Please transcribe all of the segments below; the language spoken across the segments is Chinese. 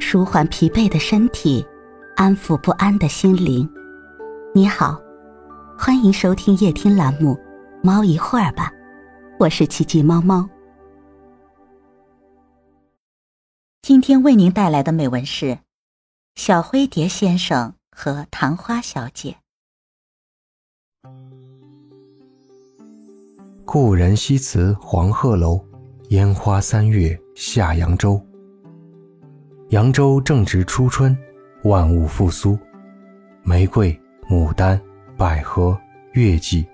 舒缓疲惫的身体，安抚不安的心灵。你好，欢迎收听夜听栏目《猫一会儿吧》，我是奇迹猫猫。今天为您带来的美文是《小灰蝶先生和昙花小姐》。故人西辞黄鹤楼，烟花三月下扬州。扬州正值初春，万物复苏，玫瑰、牡丹、百合、月季，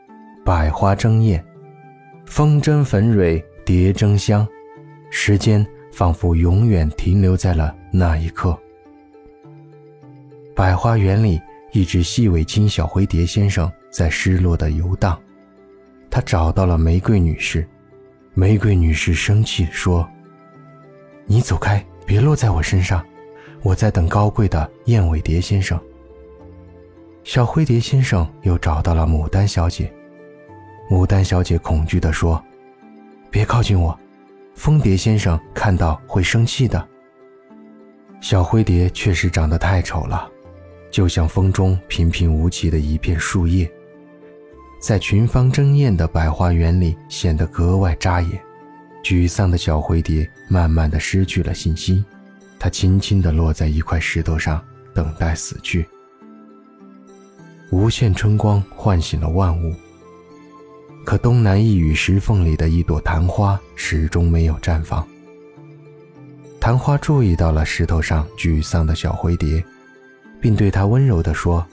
百花争艳，风筝粉蕊蝶争香，时间仿佛永远停留在了那一刻。百花园里，一只细尾青小灰蝶先生在失落的游荡，他找到了玫瑰女士，玫瑰女士生气说：“你走开。”别落在我身上，我在等高贵的燕尾蝶先生。小灰蝶先生又找到了牡丹小姐，牡丹小姐恐惧地说：“别靠近我，蜂蝶先生看到会生气的。”小灰蝶确实长得太丑了，就像风中平平无奇的一片树叶，在群芳争艳的百花园里显得格外扎眼。沮丧的小灰蝶慢慢的失去了信心，它轻轻地落在一块石头上，等待死去。无限春光唤醒了万物，可东南一隅石缝里的一朵昙花始终没有绽放。昙花注意到了石头上沮丧的小灰蝶，并对它温柔地说：“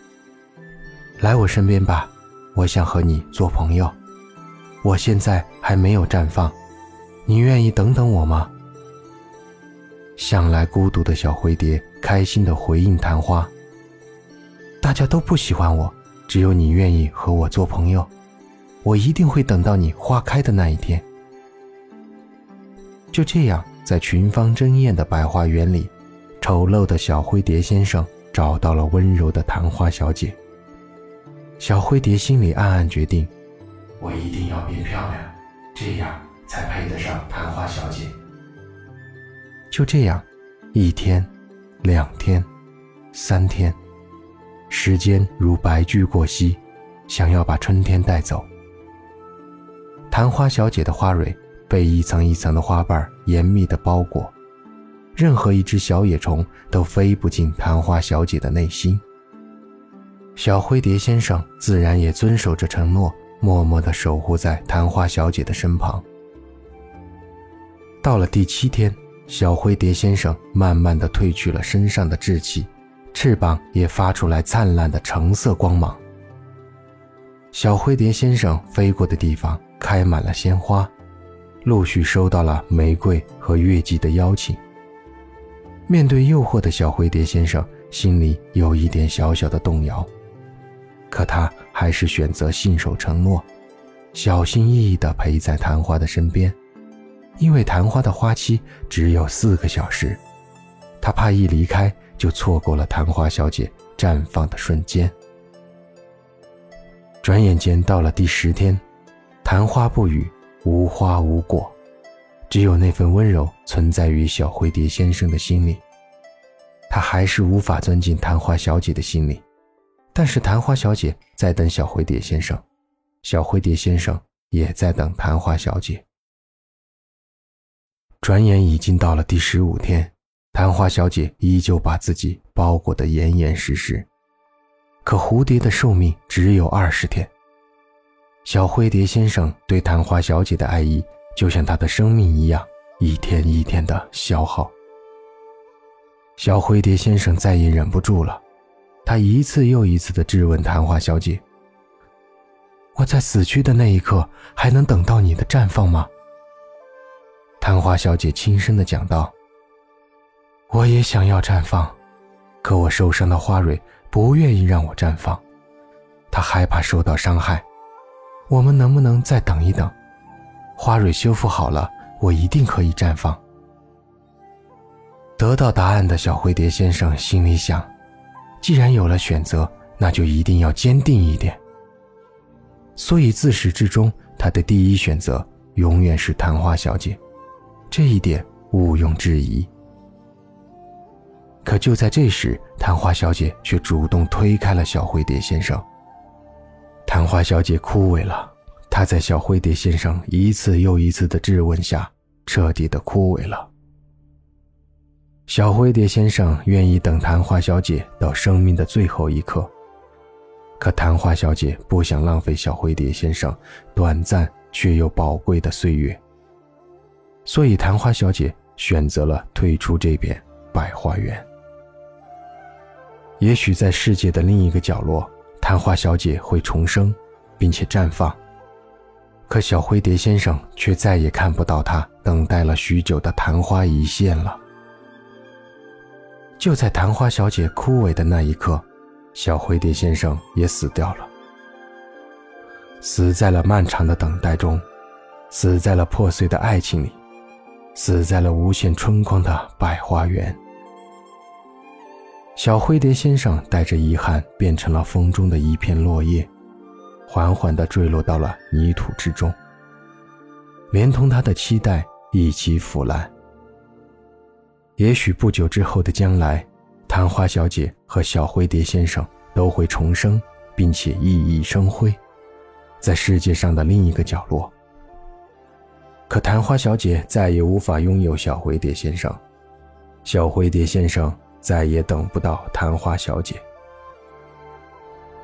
来我身边吧，我想和你做朋友。我现在还没有绽放。”你愿意等等我吗？向来孤独的小灰蝶开心的回应昙花：“大家都不喜欢我，只有你愿意和我做朋友，我一定会等到你花开的那一天。”就这样，在群芳争艳的百花园里，丑陋的小灰蝶先生找到了温柔的昙花小姐。小灰蝶心里暗暗决定：“我一定要变漂亮，这样。”才配得上昙花小姐。就这样，一天，两天，三天，时间如白驹过隙，想要把春天带走。昙花小姐的花蕊被一层一层的花瓣严密的包裹，任何一只小野虫都飞不进昙花小姐的内心。小灰蝶先生自然也遵守着承诺，默默地守护在昙花小姐的身旁。到了第七天，小灰蝶先生慢慢的褪去了身上的稚气，翅膀也发出来灿烂的橙色光芒。小灰蝶先生飞过的地方开满了鲜花，陆续收到了玫瑰和月季的邀请。面对诱惑的小灰蝶先生，心里有一点小小的动摇，可他还是选择信守承诺，小心翼翼地陪在昙花的身边。因为昙花的花期只有四个小时，他怕一离开就错过了昙花小姐绽放的瞬间。转眼间到了第十天，昙花不语，无花无果，只有那份温柔存在于小灰蝶先生的心里。他还是无法钻进昙花小姐的心里，但是昙花小姐在等小灰蝶先生，小灰蝶先生也在等昙花小姐。转眼已经到了第十五天，昙花小姐依旧把自己包裹得严严实实。可蝴蝶的寿命只有二十天，小灰蝶先生对昙花小姐的爱意就像他的生命一样，一天一天的消耗。小灰蝶先生再也忍不住了，他一次又一次地质问昙花小姐：“我在死去的那一刻，还能等到你的绽放吗？”昙花小姐轻声的讲道：“我也想要绽放，可我受伤的花蕊不愿意让我绽放，它害怕受到伤害。我们能不能再等一等？花蕊修复好了，我一定可以绽放。”得到答案的小灰蝶先生心里想：“既然有了选择，那就一定要坚定一点。”所以自始至终，他的第一选择永远是昙花小姐。这一点毋庸置疑。可就在这时，昙花小姐却主动推开了小灰蝶先生。昙花小姐枯萎了，她在小灰蝶先生一次又一次的质问下，彻底的枯萎了。小灰蝶先生愿意等昙花小姐到生命的最后一刻，可昙花小姐不想浪费小灰蝶先生短暂却又宝贵的岁月，所以昙花小姐选择了退出这片百花园。也许在世界的另一个角落，昙花小姐会重生，并且绽放，可小灰蝶先生却再也看不到她等待了许久的昙花一现了。就在昙花小姐枯萎的那一刻，小灰蝶先生也死掉了，死在了漫长的等待中，死在了破碎的爱情里，死在了无限春光的百花园。小灰蝶先生带着遗憾，变成了风中的一片落叶，缓缓地坠落到了泥土之中，连同他的期待一起腐烂。也许不久之后的将来，昙花小姐和小灰蝶先生都会重生，并且熠熠生辉，在世界上的另一个角落。可昙花小姐再也无法拥有小灰蝶先生，小灰蝶先生再也等不到昙花小姐。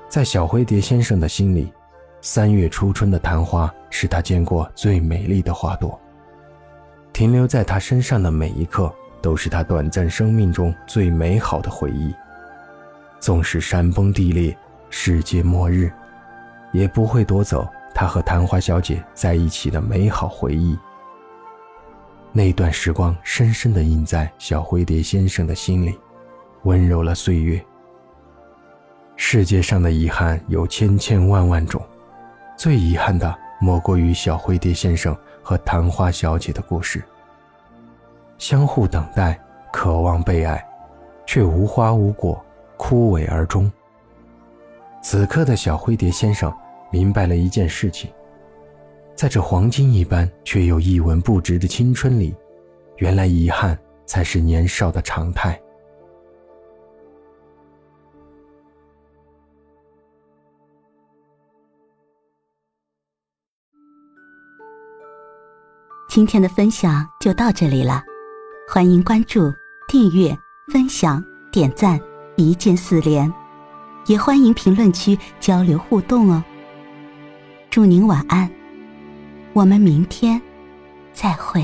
在小灰蝶先生的心里，三月初春的昙花是他见过最美丽的花朵，停留在他身上的每一刻。都是他短暂生命中最美好的回忆。纵使山崩地裂、世界末日，也不会夺走他和昙花小姐在一起的美好回忆。那段时光深深地印在小灰蝶先生的心里，温柔了岁月。世界上的遗憾有千千万万种，最遗憾的莫过于小灰蝶先生和昙花小姐的故事。相互等待，渴望被爱，却无花无果，枯萎而终。此刻的小灰蝶先生明白了一件事情：在这黄金一般却又一文不值的青春里，原来遗憾才是年少的常态。今天的分享就到这里了。欢迎关注、订阅、分享、点赞，一键四连，也欢迎评论区交流互动哦。祝您晚安，我们明天再会。